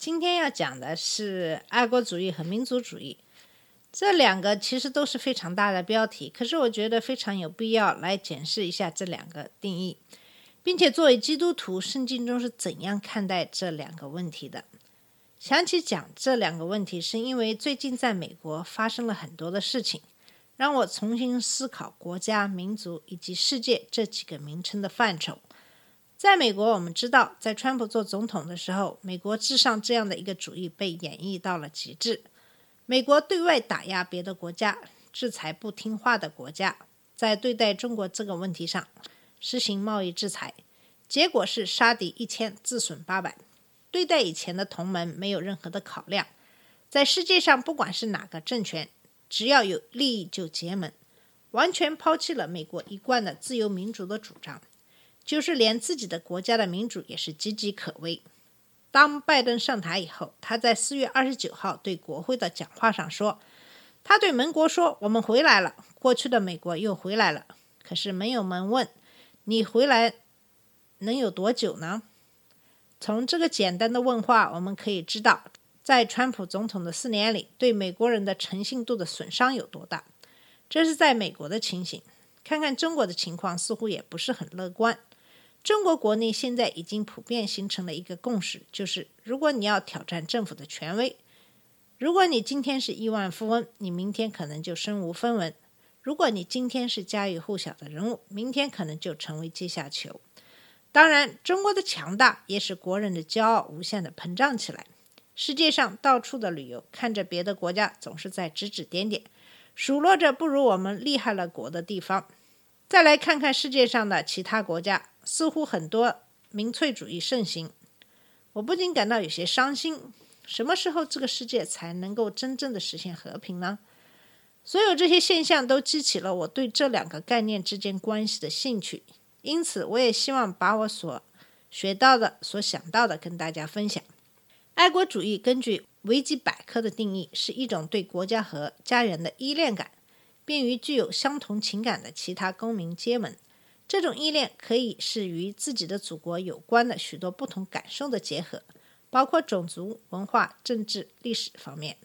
今天要讲的是爱国主义和民族主义，这两个其实都是非常大的标题，可是我觉得非常有必要来检视一下这两个定义，并且作为基督徒，圣经中是怎样看待这两个问题的。想起讲这两个问题，是因为最近在美国发生了很多的事情，让我重新思考国家、民族以及世界这几个名称的范畴。在美国，我们知道，在川普做总统的时候，美国至上这样的一个主义被演绎到了极致。美国对外打压别的国家，制裁不听话的国家，在对待中国这个问题上实行贸易制裁，结果是杀敌一千，自损八百。对待以前的同盟没有任何的考量。在世界上，不管是哪个政权，只要有利益就结盟，完全抛弃了美国一贯的自由民主的主张。就是连自己的国家的民主也是岌岌可危。当拜登上台以后，他在四月二十九号对国会的讲话上说：“他对盟国说，我们回来了，过去的美国又回来了。可是没有人问你回来能有多久呢？”从这个简单的问话，我们可以知道，在川普总统的四年里，对美国人的诚信度的损伤有多大。这是在美国的情形。看看中国的情况，似乎也不是很乐观。中国国内现在已经普遍形成了一个共识，就是如果你要挑战政府的权威，如果你今天是亿万富翁，你明天可能就身无分文；如果你今天是家喻户晓的人物，明天可能就成为阶下囚。当然，中国的强大也使国人的骄傲无限的膨胀起来。世界上到处的旅游，看着别的国家总是在指指点点，数落着不如我们厉害了国的地方。再来看看世界上的其他国家。似乎很多民粹主义盛行，我不禁感到有些伤心。什么时候这个世界才能够真正的实现和平呢？所有这些现象都激起了我对这两个概念之间关系的兴趣，因此我也希望把我所学到的、所想到的跟大家分享。爱国主义根据维基百科的定义，是一种对国家和家园的依恋感，便于具有相同情感的其他公民结盟。这种依恋可以是与自己的祖国有关的许多不同感受的结合，包括种族、文化、政治、历史方面。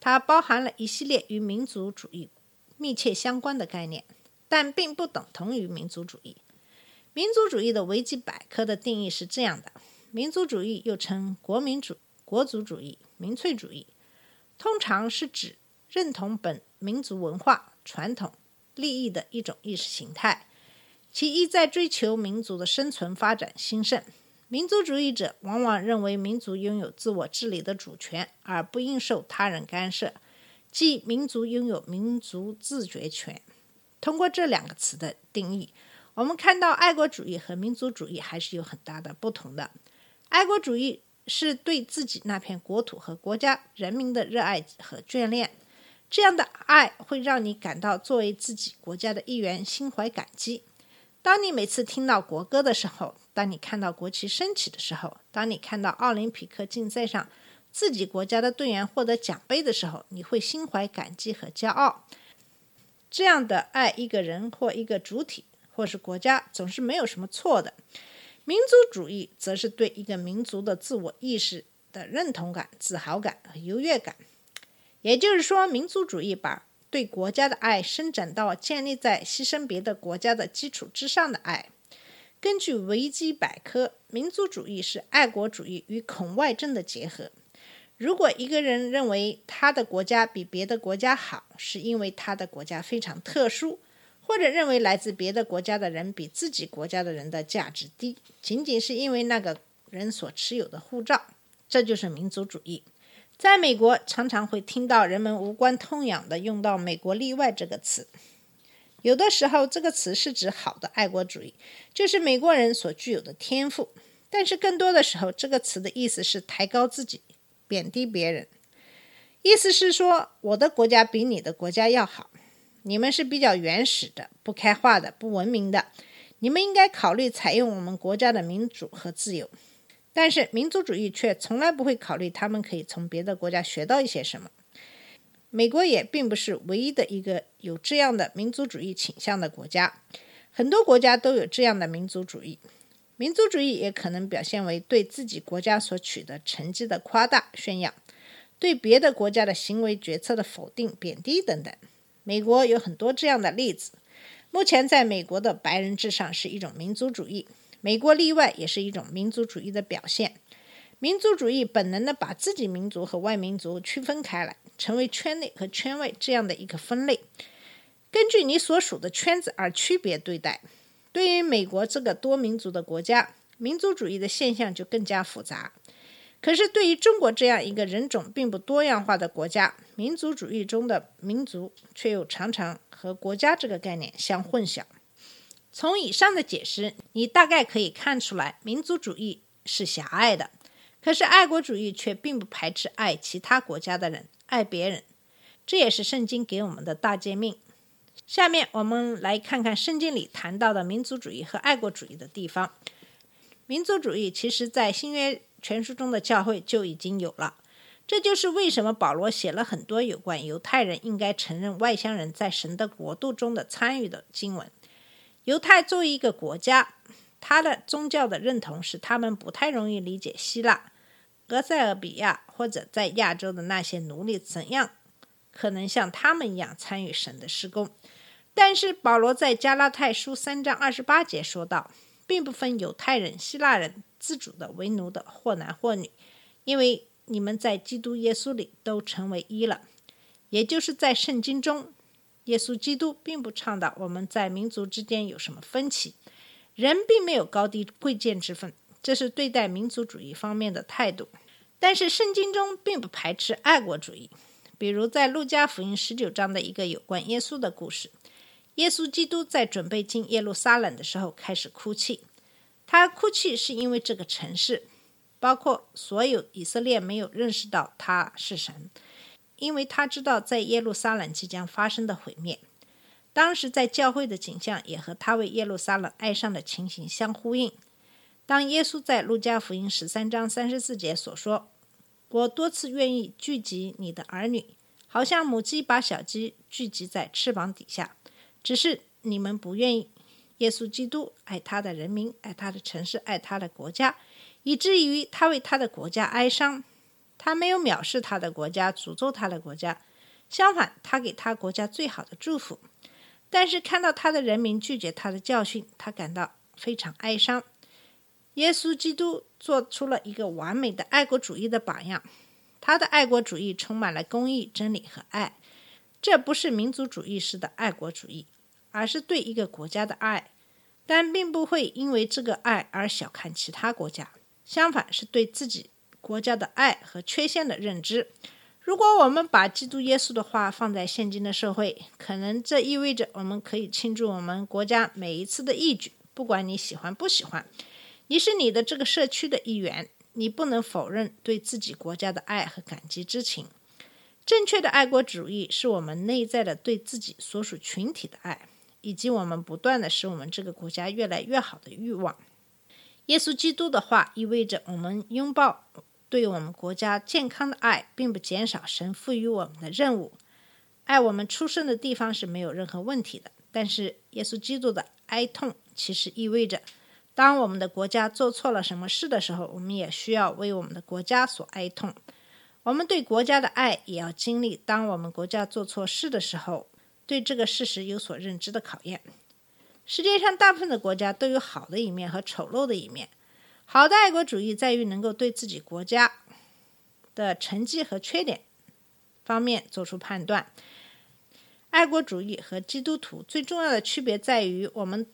它包含了一系列与民族主义密切相关的概念，但并不等同于民族主义。民族主义的维基百科的定义是这样的：民族主义又称国民主、国族主义、民粹主义，通常是指认同本民族文化、传统、利益的一种意识形态。其一在追求民族的生存、发展、兴盛。民族主义者往往认为民族拥有自我治理的主权，而不应受他人干涉，即民族拥有民族自决权。通过这两个词的定义，我们看到爱国主义和民族主义还是有很大的不同的。爱国主义是对自己那片国土和国家人民的热爱和眷恋，这样的爱会让你感到作为自己国家的一员，心怀感激。当你每次听到国歌的时候，当你看到国旗升起的时候，当你看到奥林匹克竞赛上自己国家的队员获得奖杯的时候，你会心怀感激和骄傲。这样的爱一个人或一个主体或是国家，总是没有什么错的。民族主义则是对一个民族的自我意识的认同感、自豪感和优越感。也就是说，民族主义把对国家的爱伸展到建立在牺牲别的国家的基础之上的爱。根据维基百科，民族主义是爱国主义与恐外症的结合。如果一个人认为他的国家比别的国家好，是因为他的国家非常特殊，或者认为来自别的国家的人比自己国家的人的价值低，仅仅是因为那个人所持有的护照，这就是民族主义。在美国，常常会听到人们无关痛痒的用到“美国例外”这个词。有的时候，这个词是指好的爱国主义，就是美国人所具有的天赋；但是更多的时候，这个词的意思是抬高自己，贬低别人。意思是说，我的国家比你的国家要好，你们是比较原始的、不开化的、不文明的，你们应该考虑采用我们国家的民主和自由。但是民族主义却从来不会考虑他们可以从别的国家学到一些什么。美国也并不是唯一的一个有这样的民族主义倾向的国家，很多国家都有这样的民族主义。民族主义也可能表现为对自己国家所取得成绩的夸大炫耀，对别的国家的行为决策的否定、贬低等等。美国有很多这样的例子。目前，在美国的白人至上是一种民族主义。美国例外也是一种民族主义的表现。民族主义本能的把自己民族和外民族区分开来，成为圈内和圈外这样的一个分类，根据你所属的圈子而区别对待。对于美国这个多民族的国家，民族主义的现象就更加复杂。可是，对于中国这样一个人种并不多样化的国家，民族主义中的民族却又常常和国家这个概念相混淆。从以上的解释，你大概可以看出来，民族主义是狭隘的，可是爱国主义却并不排斥爱其他国家的人，爱别人。这也是圣经给我们的大诫命。下面我们来看看圣经里谈到的民族主义和爱国主义的地方。民族主义其实在新约全书中的教会就已经有了，这就是为什么保罗写了很多有关犹太人应该承认外乡人在神的国度中的参与的经文。犹太作为一个国家，他的宗教的认同使他们不太容易理解希腊、俄塞俄比亚或者在亚洲的那些奴隶怎样可能像他们一样参与神的施工。但是保罗在加拉太书三章二十八节说道，并不分犹太人、希腊人、自主的、为奴的，或男或女，因为你们在基督耶稣里都成为一了。也就是在圣经中。耶稣基督并不倡导我们在民族之间有什么分歧，人并没有高低贵贱之分，这是对待民族主义方面的态度。但是圣经中并不排斥爱国主义，比如在路加福音十九章的一个有关耶稣的故事，耶稣基督在准备进耶路撒冷的时候开始哭泣，他哭泣是因为这个城市，包括所有以色列没有认识到他是神。因为他知道在耶路撒冷即将发生的毁灭，当时在教会的景象也和他为耶路撒冷哀伤的情形相呼应。当耶稣在路加福音十三章三十四节所说：“我多次愿意聚集你的儿女，好像母鸡把小鸡聚集在翅膀底下，只是你们不愿意。”耶稣基督爱他的人民，爱他的城市，爱他的国家，以至于他为他的国家哀伤。他没有藐视他的国家，诅咒他的国家，相反，他给他国家最好的祝福。但是看到他的人民拒绝他的教训，他感到非常哀伤。耶稣基督做出了一个完美的爱国主义的榜样，他的爱国主义充满了公义、真理和爱。这不是民族主义式的爱国主义，而是对一个国家的爱，但并不会因为这个爱而小看其他国家，相反，是对自己。国家的爱和缺陷的认知。如果我们把基督耶稣的话放在现今的社会，可能这意味着我们可以庆祝我们国家每一次的义举，不管你喜欢不喜欢。你是你的这个社区的一员，你不能否认对自己国家的爱和感激之情。正确的爱国主义是我们内在的对自己所属群体的爱，以及我们不断的使我们这个国家越来越好的欲望。耶稣基督的话意味着我们拥抱。对我们国家健康的爱，并不减少神赋予我们的任务。爱我们出生的地方是没有任何问题的，但是耶稣基督的哀痛，其实意味着，当我们的国家做错了什么事的时候，我们也需要为我们的国家所哀痛。我们对国家的爱，也要经历当我们国家做错事的时候，对这个事实有所认知的考验。世界上大部分的国家都有好的一面和丑陋的一面。好的爱国主义在于能够对自己国家的成绩和缺点方面做出判断。爱国主义和基督徒最重要的区别在于，我们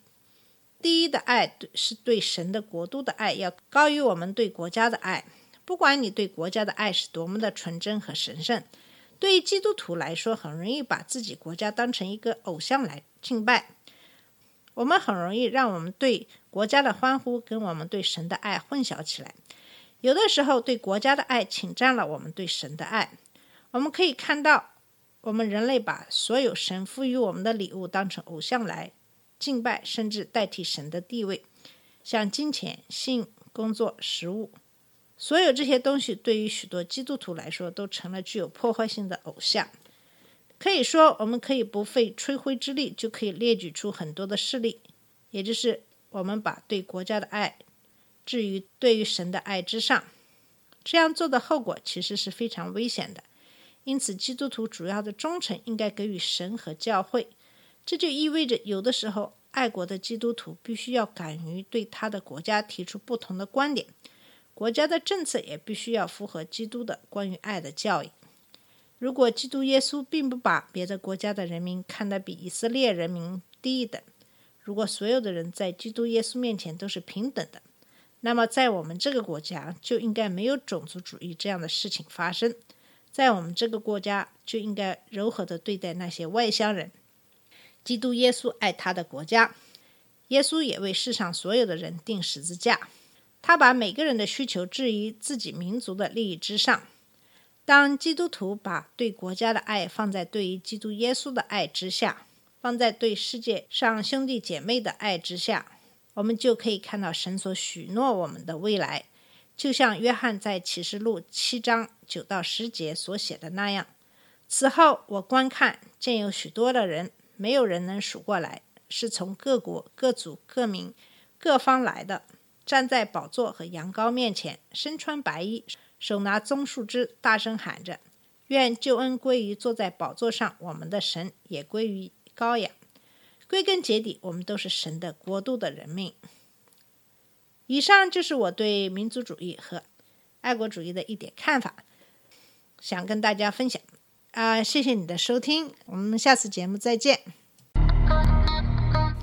第一的爱是对神的国度的爱要高于我们对国家的爱。不管你对国家的爱是多么的纯真和神圣，对于基督徒来说，很容易把自己国家当成一个偶像来敬拜。我们很容易让我们对国家的欢呼跟我们对神的爱混淆起来。有的时候，对国家的爱侵占了我们对神的爱。我们可以看到，我们人类把所有神赋予我们的礼物当成偶像来敬拜，甚至代替神的地位，像金钱、性、工作、食物，所有这些东西对于许多基督徒来说都成了具有破坏性的偶像。可以说，我们可以不费吹灰之力就可以列举出很多的事例，也就是我们把对国家的爱置于对于神的爱之上。这样做的后果其实是非常危险的。因此，基督徒主要的忠诚应该给予神和教会。这就意味着，有的时候，爱国的基督徒必须要敢于对他的国家提出不同的观点，国家的政策也必须要符合基督的关于爱的教义。如果基督耶稣并不把别的国家的人民看得比以色列人民低一等，如果所有的人在基督耶稣面前都是平等的，那么在我们这个国家就应该没有种族主义这样的事情发生。在我们这个国家就应该柔和地对待那些外乡人。基督耶稣爱他的国家，耶稣也为世上所有的人钉十字架。他把每个人的需求置于自己民族的利益之上。当基督徒把对国家的爱放在对于基督耶稣的爱之下，放在对世界上兄弟姐妹的爱之下，我们就可以看到神所许诺我们的未来。就像约翰在启示录七章九到十节所写的那样。此后，我观看，见有许多的人，没有人能数过来，是从各国、各族、各民、各方来的，站在宝座和羊羔面前，身穿白衣。手拿棕树枝，大声喊着：“愿救恩归于坐在宝座上我们的神，也归于羔羊。”归根结底，我们都是神的国度的人民。以上就是我对民族主义和爱国主义的一点看法，想跟大家分享。啊，谢谢你的收听，我们下次节目再见。